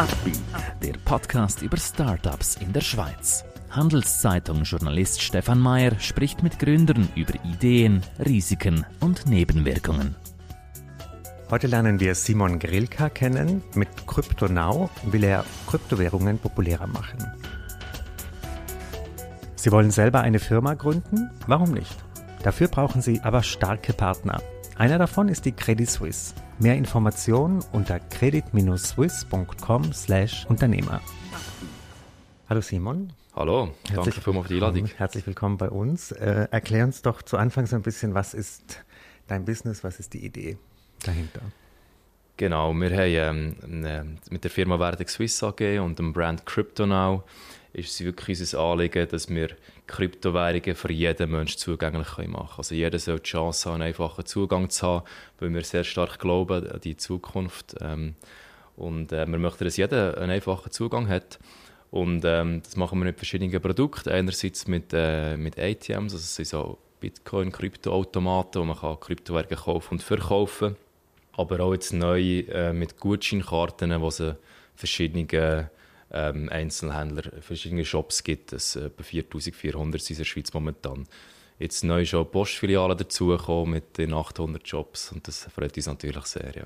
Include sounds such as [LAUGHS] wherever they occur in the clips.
Upbeat, der Podcast über Startups in der Schweiz. Handelszeitung-Journalist Stefan Mayer spricht mit Gründern über Ideen, Risiken und Nebenwirkungen. Heute lernen wir Simon Grilka kennen. Mit CryptoNow will er Kryptowährungen populärer machen. Sie wollen selber eine Firma gründen? Warum nicht? Dafür brauchen Sie aber starke Partner. Einer davon ist die Credit Suisse. Mehr Informationen unter credit-swiss.com/Unternehmer. Hallo Simon. Hallo, danke vielmals für die Einladung. Herzlich willkommen bei uns. Äh, erklär uns doch zu Anfang so ein bisschen, was ist dein Business, was ist die Idee dahinter? Genau, wir haben ähm, mit der Firma Werding Swiss AG und dem Brand CryptoNow ist es wirklich unser Anliegen, dass wir Kryptowährungen für jeden Menschen zugänglich machen können. Also jeder soll die Chance haben, einen einfachen Zugang zu haben, weil wir sehr stark glauben an die Zukunft. Ähm, und äh, wir möchten, dass jeder einen einfachen Zugang hat. Und ähm, das machen wir mit verschiedenen Produkten. Einerseits mit, äh, mit ATMs, also es sind so Bitcoin-Kryptoautomaten, wo man kann Kryptowährungen kaufen und verkaufen Aber auch jetzt neu äh, mit Gutscheinkarten, wo es verschiedene ähm, Einzelhändler, verschiedene Shops gibt. Es äh, etwa 4400 in der Schweiz momentan. Jetzt neu schon Postfilialen dazugekommen mit den 800 Jobs und das freut uns natürlich sehr. Ja.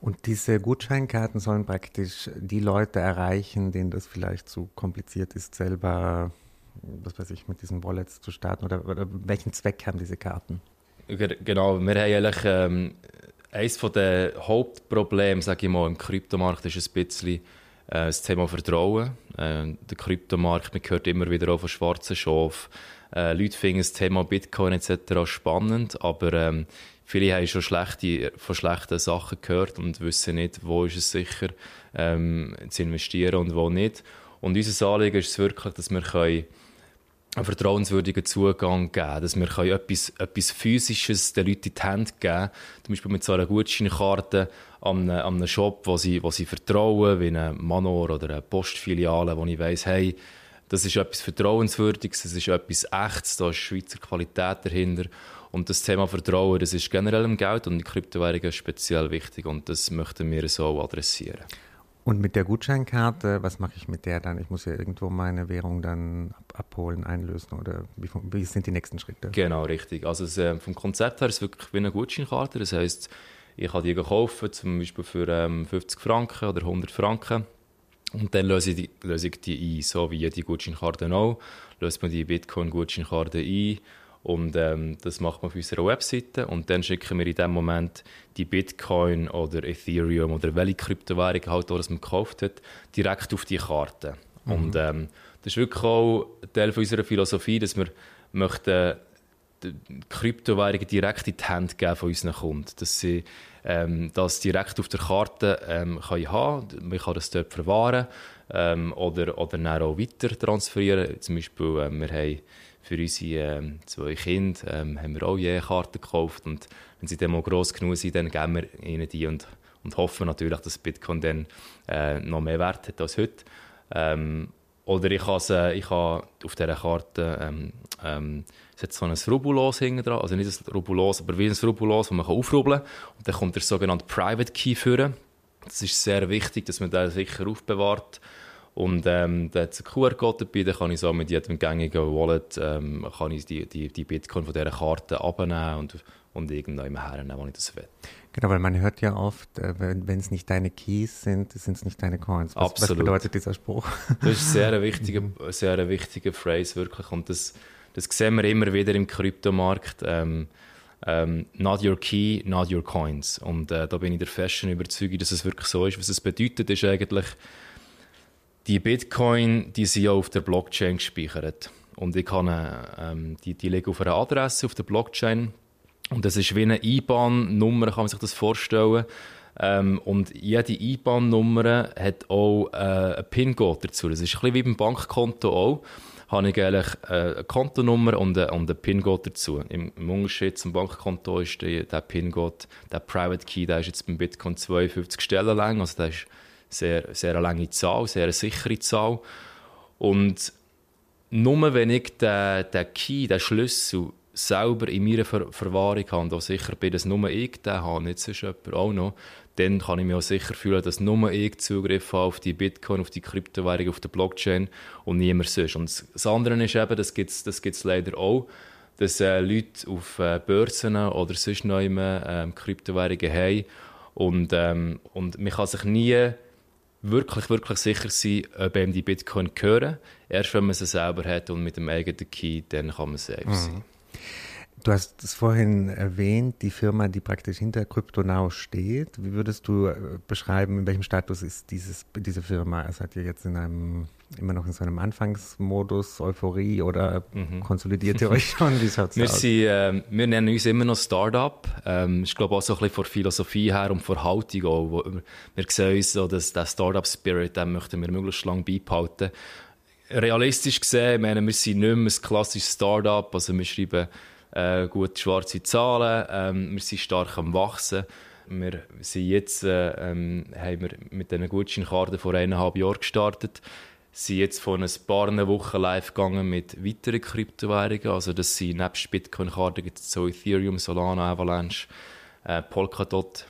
Und diese Gutscheinkarten sollen praktisch die Leute erreichen, denen das vielleicht zu kompliziert ist, selber, was weiß ich, mit diesen Wallets zu starten? Oder, oder welchen Zweck haben diese Karten? Genau, wir haben eigentlich ähm, eines der Hauptprobleme, sage ich mal, im Kryptomarkt ist ein bisschen äh, das Thema Vertrauen. Äh, der Kryptomarkt, man hört immer wieder auch von schwarzen Schafen. Äh, Leute finden das Thema Bitcoin etc. spannend, aber ähm, viele haben schon schlechte, von schlechten Sachen gehört und wissen nicht, wo ist es sicher ähm, zu investieren und wo nicht. Und unser Anliegen ist es wirklich, dass wir können einen vertrauenswürdigen Zugang geben, dass wir etwas, etwas Physisches den Leuten in die Hand geben zum Beispiel mit so einer Gutscheinkarte an einem, an einem Shop, wo sie, wo sie vertrauen, wie eine Manor oder eine Postfiliale, wo ich weiss, hey, das ist etwas Vertrauenswürdiges, das ist etwas Echtes, da ist Schweizer Qualität dahinter. Und das Thema Vertrauen, das ist generell im Geld und die Kryptowährungen speziell wichtig und das möchten wir so adressieren. Und mit der Gutscheinkarte, was mache ich mit der dann? Ich muss ja irgendwo meine Währung dann abholen, einlösen oder wie, wie sind die nächsten Schritte? Genau, richtig. Also es, äh, vom Konzept her ist es wirklich wie eine Gutscheinkarte. Das heißt, ich kann die kaufen, zum Beispiel für ähm, 50 Franken oder 100 Franken. Und dann löse ich, die, löse ich die ein, so wie jede Gutscheinkarte auch. Löst man die Bitcoin-Gutscheinkarte ein und ähm, das macht man auf unserer Webseite und dann schicken wir in dem Moment die Bitcoin oder Ethereum oder welche Kryptowährung halt auch, das man gekauft hat, direkt auf die Karte. Mhm. Und ähm, das ist wirklich auch Teil von unserer Philosophie, dass wir möchten die Kryptowährungen direkt in die Hände geben von unseren Kunden, dass sie ähm, das direkt auf der Karte ähm, können haben Man kann das dort verwahren ähm, oder, oder dann auch weiter transferieren. Zum Beispiel, ähm, wir haben für unsere ähm, zwei Kinder ähm, haben wir auch je Karten gekauft und wenn sie dann mal gross genug sind, dann geben wir ihnen die und, und hoffen natürlich, dass Bitcoin dann äh, noch mehr Wert hat als heute. Ähm, oder ich kann, äh, ich auf dieser Karte ähm, ähm, es hat so ein Rubulos hinten dran, also nicht ein Rubulos, aber wie ein Rubulos, das man aufrubbeln kann. Und dann kommt der sogenannte Private Key führen. Das ist sehr wichtig, dass man den sicher aufbewahrt. Und ähm, da hat es einen QR-Code dabei, dann kann ich so mit jedem gängigen Wallet ähm, kann ich die, die, die Bitcoin von dieser Karte abnehmen und, und irgendwann hernehmen, wo ich das will. Genau, weil man hört ja oft, äh, wenn es nicht deine Keys sind, sind es nicht deine Coins. Was, Absolut. was bedeutet dieser Spruch? Das ist sehr eine wichtige, [LAUGHS] sehr eine wichtige Phrase, wirklich. Und das, das sehen wir immer wieder im Kryptomarkt. Ähm, ähm, not your key, not your coins. Und äh, da bin ich der festen Überzeugung, dass es wirklich so ist. Was es bedeutet, ist eigentlich, die Bitcoin, die sind ja auf der Blockchain gespeichert. Und ich kann, ähm, die, die liegen auf einer Adresse auf der Blockchain. Und das ist wie eine IBAN-Nummer, kann man sich das vorstellen. Ähm, und jede IBAN-Nummer hat auch äh, einen PIN-Code dazu. Das ist ein bisschen wie beim Bankkonto auch. Habe ich eigentlich äh, eine Kontonummer und, eine, und einen PIN-Code dazu. Im, Im, Unterschied zum Bankkonto ist der, der PIN-Code, der Private Key, der ist jetzt beim Bitcoin 52 Stellen lang. Also der ist sehr, sehr eine lange Zahl, sehr eine sichere Zahl. Und nur wenn ich den, den Key, den Schlüssel selber in meiner Ver Verwahrung habe und auch sicher bin, dass nur ich den habe, nicht sonst jemand auch noch, dann kann ich mich auch sicher fühlen, dass nur ich Zugriff habe auf die Bitcoin, auf die Kryptowährung, auf der Blockchain und niemand sonst. Und das andere ist eben, das gibt es das gibt's leider auch, dass äh, Leute auf äh, Börsen oder sonst noch immer äh, Kryptowährungen haben und, ähm, und man kann sich nie wirklich, wirklich sicher sein, ob einem die Bitcoin gehören. Erst wenn man sie selber hat und mit dem eigenen Key, dann kann man safe mhm. Du hast es vorhin erwähnt, die Firma, die praktisch hinter CryptoNow steht. Wie würdest du äh, beschreiben, in welchem Status ist dieses, diese Firma? Seid ihr jetzt in einem, immer noch in so einem Anfangsmodus, Euphorie oder mhm. konsolidiert ihr euch schon? Wie schaut's [LAUGHS] wir, aus? Sind, äh, wir nennen uns immer noch Startup. Ähm, ich glaube auch so ein bisschen von Philosophie her und von Haltung auch. Wo wir sehen uns so, dass der Startup-Spirit, den möchten wir möglichst lange beibehalten. Realistisch gesehen, meine, wir sind nicht mehr ein klassisches Startup. Also wir schreiben äh, gute schwarze Zahlen, ähm, wir sind stark am Wachsen. Wir sind jetzt, äh, ähm, haben wir mit diesen Gutscheinkarten vor eineinhalb Jahren gestartet, sind jetzt vor ein paar Wochen live gegangen mit weiteren Kryptowährungen. Also das sind nebst Bitcoin-Karten gibt es so Ethereum, Solana, Avalanche, äh, Polkadot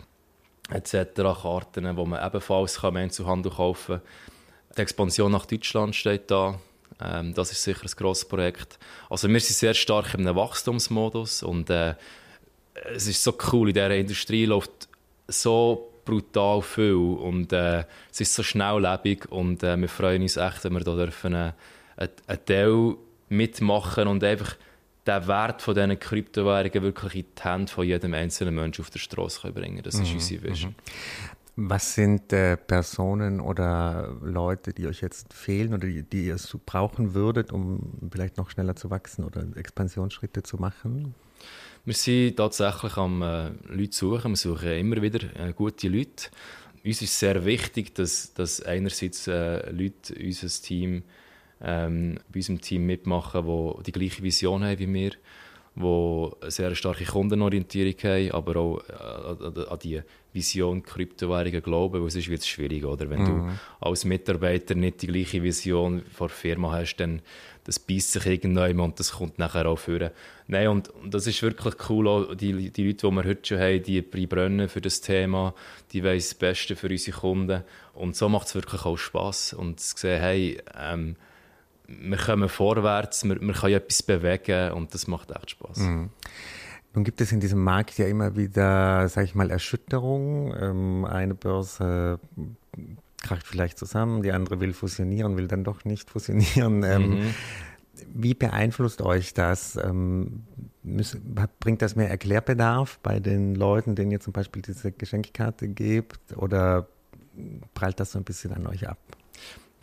etc. Karten, die man ebenfalls kann Einzelhandel kaufen kann. Die Expansion nach Deutschland steht da. Ähm, das ist sicher ein grosses Projekt. Also wir sind sehr stark in einem Wachstumsmodus und äh, es ist so cool, in dieser Industrie läuft so brutal viel und äh, es ist so schnelllebig und äh, wir freuen uns echt, wenn wir da dürfen äh, einen Teil mitmachen und einfach den Wert von diesen Kryptowährungen wirklich in die Hände von jedem einzelnen Menschen auf der Straße bringen. Das ist mhm. unsere Vision. Mhm. Was sind äh, Personen oder Leute, die euch jetzt fehlen oder die, die ihr brauchen würdet, um vielleicht noch schneller zu wachsen oder Expansionsschritte zu machen? Wir sind tatsächlich am äh, Leute suchen. Wir suchen immer wieder äh, gute Leute. Uns ist sehr wichtig, dass, dass einerseits äh, Leute unser Team, ähm, bei unserem Team mitmachen, die die gleiche Vision haben wie wir die eine sehr starke Kundenorientierung haben, aber auch äh, an die Vision Kryptowährungen glauben, weil sonst wird es schwierig, oder? Wenn mhm. du als Mitarbeiter nicht die gleiche Vision vor der Firma hast, dann das beißt sich irgendwann und das kommt nachher auch führen. Nein, und, und, das ist wirklich cool, auch die, die Leute, die wir heute schon haben, die brennen für das Thema, die wollen das Beste für unsere Kunden und so macht es wirklich auch Spass und zu sehen, hey, ähm, wir kommen vorwärts, wir, wir können etwas bewegen und das macht echt Spaß. Mhm. Nun gibt es in diesem Markt ja immer wieder, sage ich mal, Erschütterungen. Ähm, eine Börse kracht vielleicht zusammen, die andere will fusionieren, will dann doch nicht fusionieren. Ähm, mhm. Wie beeinflusst euch das? Ähm, bringt das mehr Erklärbedarf bei den Leuten, denen ihr zum Beispiel diese Geschenkkarte gebt? Oder prallt das so ein bisschen an euch ab?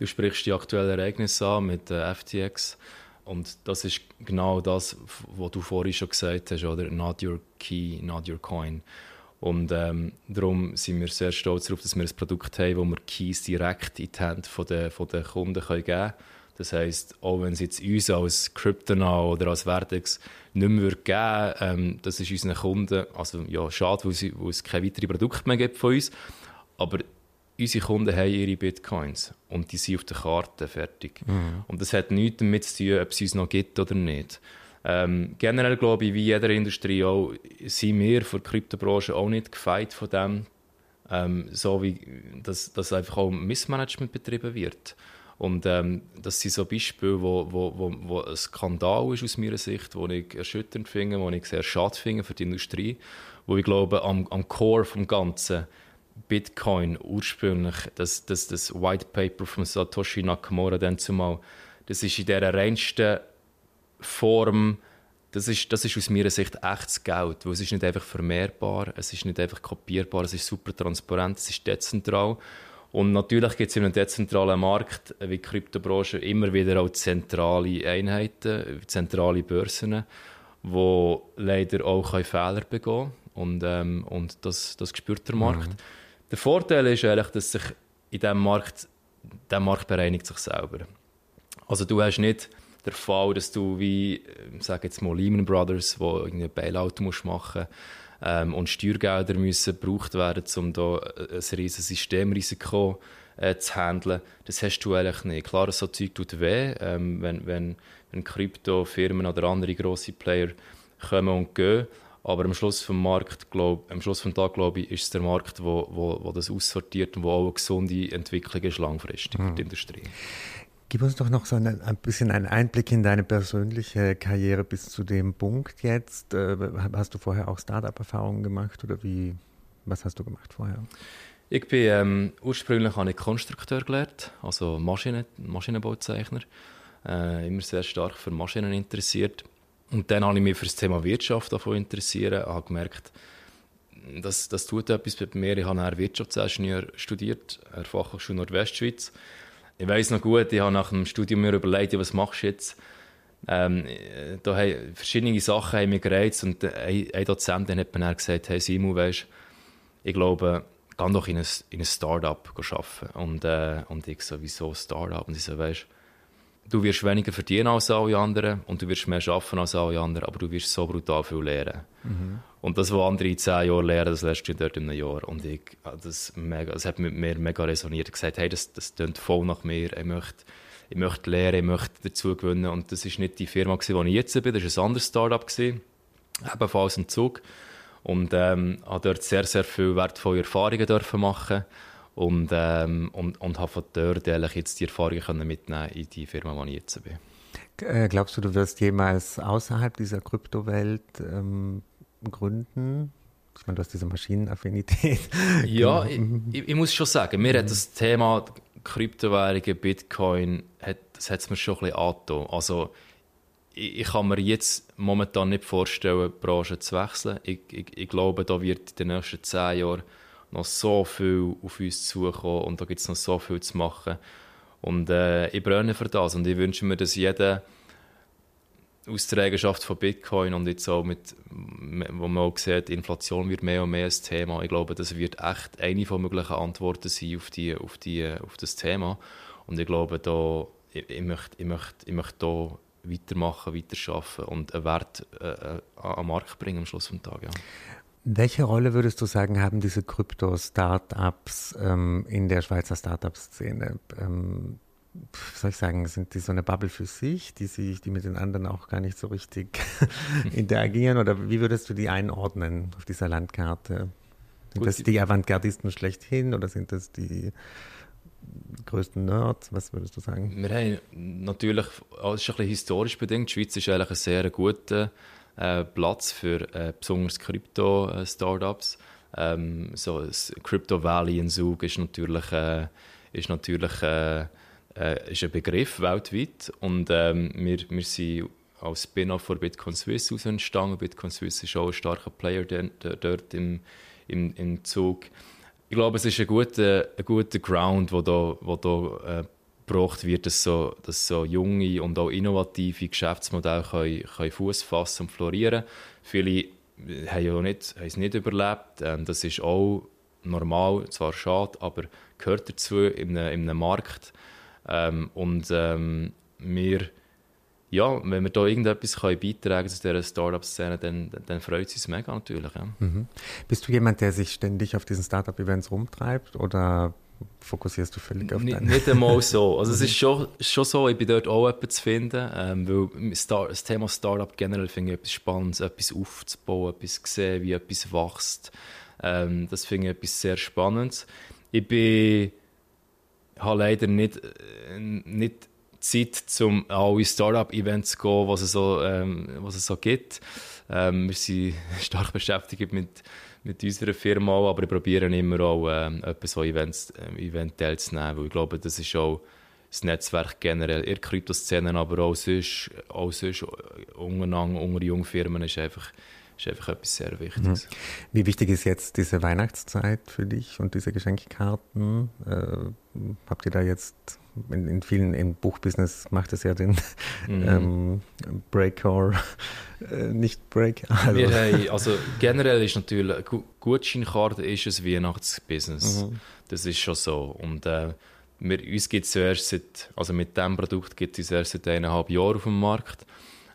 Du sprichst die aktuellen Ereignisse an mit äh, FTX. Und das ist genau das, was du vorhin schon gesagt hast, oder? Not your key, not your coin. Und ähm, darum sind wir sehr stolz darauf, dass wir ein Produkt haben, wo wir Keys direkt in die Hände der, der Kunden geben können. Das heisst, auch wenn es jetzt uns als Cryptonow oder als Vertex nicht mehr geben würde, ähm, das ist unseren Kunden, also ja, schade, weil, sie, weil es keine weiteren Produkte mehr gibt von uns, aber unsere Kunden haben ihre Bitcoins und die sind auf der Karte fertig. Mhm. Und das hat nichts damit zu tun, ob es uns noch gibt oder nicht. Ähm, generell glaube ich, wie jeder Industrie auch, sind wir von der Kryptobranche auch nicht gefeit von dem, ähm, so wie dass, dass einfach auch Missmanagement betrieben wird. Und ähm, das sind so Beispiele, wo, wo, wo, wo ein Skandal ist aus meiner Sicht, wo ich erschütternd finde, wo ich sehr schade finde für die Industrie, wo ich glaube, am, am Core vom Ganzen Bitcoin ursprünglich, das, das, das White Paper von Satoshi Nakamura dann zumal, das ist in der reinsten Form, das ist, das ist aus meiner Sicht echtes Geld, weil es ist nicht einfach vermehrbar, es ist nicht einfach kopierbar, es ist super transparent, es ist dezentral und natürlich gibt es in einem dezentralen Markt wie die Kryptobranche immer wieder auch zentrale Einheiten, zentrale Börsen, wo leider auch Fehler begehen können. Und, ähm, und das, das spürt der Markt. Mhm. Der Vorteil ist eigentlich, dass sich in diesem Markt, der Markt bereinigt sich selber. Also du hast nicht den Fall, dass du wie, äh, sage jetzt mal Lehman Brothers, wo irgendwie ein Bailout musst machen ähm, und Steuergelder müssen gebraucht werden, um da äh, ein riesiges Systemrisiko äh, zu handeln. Das hast du eigentlich nicht. Klar, so Zeug tut weh, ähm, wenn, wenn, wenn Kryptofirmen oder andere grosse Player kommen und gehen. Aber am Schluss vom Markt, glaub, am Schluss vom Tag, glaube ich, ist es der Markt, wo, wo, wo das aussortiert und wo auch eine gesunde Entwicklung ist langfristig mhm. für die Industrie. Gib uns doch noch so ein, ein, bisschen einen Einblick in deine persönliche Karriere bis zu dem Punkt jetzt. Äh, hast du vorher auch Startup-Erfahrungen gemacht oder wie, was hast du gemacht vorher? Ich bin ähm, ursprünglich habe ich Konstrukteur gelernt, also Maschinen, Maschinenbauzeichner. Äh, immer sehr stark für Maschinen interessiert. Und dann habe ich mich für das Thema Wirtschaft davon interessiert, habe gemerkt, das, das tut etwas bei mir. Ich habe Wirtschaftsingenieur studiert, an Fachhochschule Nordwestschweiz. Ich weiß noch gut, ich habe nach dem Studium mir überlegt, was machst du jetzt? Ähm, da haben verschiedene Sachen haben mich gereizt und ein, Dozent hat mir dann gesagt, hey Simon, weißt, ich glaube, geh doch in ein, in ein Start-up arbeiten. Und, äh, und ich so, wieso Start-up? Und ich so, weißt wirst weniger verdienen als alle anderen und du wirst mehr arbeiten als alle anderen, aber du wirst so brutal viel lernen. Mhm. Und das, was andere in zehn Jahren lernen, das lernst du dort in einem Jahr. Und ich, ah, das, mega, das hat mit mir mega resoniert. Ich gesagt, hey, das, das klingt voll nach mir. Ich möchte, ich möchte lernen, ich möchte dazu gewinnen. Und das war nicht die Firma, wo ich jetzt bin, das war ein anderes Startup, ebenfalls ein Zug. Und ähm, habe dort sehr, sehr viele wertvolle Erfahrungen dürfen machen und, ähm, und, und habe von dort jetzt die Erfahrungen können mitnehmen in die Firma, wo ich jetzt bin. Äh, glaubst du, du wirst jemals außerhalb dieser Kryptowelt ähm, gründen? Ich meine, du hast diese Maschinenaffinität. [LAUGHS] Ja, [LAUGHS] ich, ich, muss schon sagen, mir hat das Thema Kryptowährungen, Bitcoin, hat, das hat es mir schon ein bisschen angetan. Also, ich, ich, kann mir jetzt momentan nicht vorstellen, die Branche zu wechseln. Ich, ich, ich glaube, da wird in den nächsten zehn Jahren noch so viel auf uns zukommen und da gibt es noch so viel zu machen. Und äh, ich brenne für das und ich wünsche mir, dass jeder aus der Eigenschaft von Bitcoin und jetzt auch mit, wo man auch sieht, Inflation wird mehr und mehr ein Thema. Ich glaube, das wird echt eine von möglichen Antworten sein auf, die, auf, die, auf das Thema. Und ich glaube, da, ich, ich möchte, ich möchte, ich möchte weitermachen, weiterarbeiten und einen Wert äh, äh an den Markt bringen am Schluss des Tages. Ja. Welche Rolle würdest du sagen, haben diese Krypto-Startups ähm, in der Schweizer Startup-Szene? Ähm, soll ich sagen, sind die so eine Bubble für sich, die sich, die mit den anderen auch gar nicht so richtig [LAUGHS] interagieren? Oder wie würdest du die einordnen auf dieser Landkarte? Sind Gut, das die Avantgardisten schlechthin oder sind das die größten Nerds? Was würdest du sagen? Wir haben natürlich, das ist ein bisschen historisch bedingt, die Schweiz ist eigentlich ein sehr guter äh, Platz für äh, besonders Krypto-Startups. Ähm, so das Crypto Valley in Zug ist natürlich, äh, ist natürlich äh, äh, ist ein Begriff weltweit und ähm, wir, wir sind als Spin-off von Bitcoin Swiss aus entstanden. Bitcoin Swiss ist auch ein starker Player dort im, im, im Zug. Ich glaube, es ist ein guter, ein guter Ground, wo da, wo da äh, gebraucht wird, dass so, dass so junge und auch innovative Geschäftsmodelle können, können Fuß fassen und florieren. Viele haben ja nicht, haben es nicht überlebt. Ähm, das ist auch normal, zwar schade, aber gehört dazu in einem, in einem Markt. Ähm, und ähm, wir, ja, wenn wir da irgendetwas können beitragen zu dieser Startup-Szene, dann, dann freut es uns mega natürlich. Ja. Mhm. Bist du jemand, der sich ständig auf diesen Startup-Events rumtreibt oder fokussierst du völlig auf deine... Nicht einmal so. Also es ist schon, schon so, ich bin dort auch etwas zu finden, ähm, weil Star das Thema Startup generell finde ich etwas Spannendes, etwas aufzubauen, etwas sehen, wie etwas wächst. Ähm, das finde ich etwas sehr Spannendes. Ich bin habe leider nicht, äh, nicht Zeit, um alle Startup-Events zu gehen, was es so, ähm, was es so gibt. Ähm, wir sind [LAUGHS] stark beschäftigt mit mit unserer Firma aber ich probiere immer auch äh, etwas so Events, äh, Event teilzunehmen, weil ich glaube, das ist auch das Netzwerk generell, in der Kryptoszene, aber auch sonst, auch sonst untereinander, unter jungen Firmen ist einfach, ist einfach etwas sehr Wichtiges. Mhm. Wie wichtig ist jetzt diese Weihnachtszeit für dich und diese Geschenkkarten? Äh, habt ihr da jetzt in, in, vielen im Buchbusiness macht es ja den mhm. ähm, Break or äh, nicht Break. Also. Wir haben, also generell ist natürlich Gutscheinkarte ist ein Weihnachtsbusiness. Mhm. Das ist schon so und äh, wir, uns gibt es zuerst seit, also mit diesem Produkt gibt es erst seit eineinhalb Jahren auf dem Markt.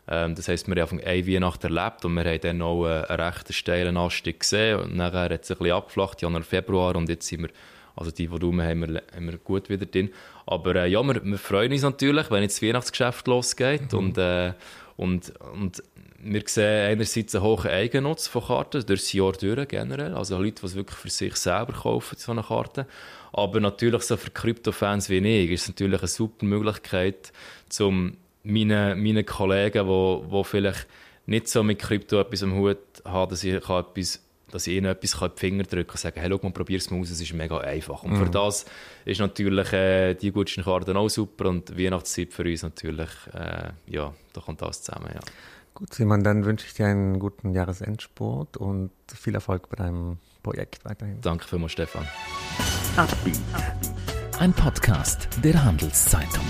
Ähm, das heisst, wir haben eine Weihnacht erlebt und wir haben dann auch einen, einen recht steilen Anstieg gesehen und nachher hat es ein bisschen abgeflacht, Januar, Februar und jetzt sind wir Also die Volumen haben wir, haben wir gut wieder drin. Aber äh, ja, wir, wir, freuen uns natürlich, wenn jetzt das Weihnachtsgeschäft losgeht mhm. und, äh, und, und wir sehen einerseits einen hohen Eigennutz von Karten, durch das Jahr durch generell. Also Leute, die es wirklich für sich selber kaufen, so eine Karte. Aber natürlich so für Krypto-Fans wie ich ist es natürlich eine super Möglichkeit, um meinen, meinen Kollegen, die, die vielleicht nicht so mit Krypto etwas am Hut haben, dass ich etwas dass ich ihnen etwas in die Finger drücken kann und sagen, hey, schau mal, probier es mal aus, es ist mega einfach. Und mhm. für das ist natürlich äh, die Gutscheinkarte auch super und Weihnachtszeit für uns natürlich, äh, ja, da kommt alles zusammen, ja. Gut, Simon, dann wünsche ich dir einen guten Jahresendsport und viel Erfolg bei deinem Projekt weiterhin. Danke vielmals, Stefan. Ein Podcast der Handelszeitung.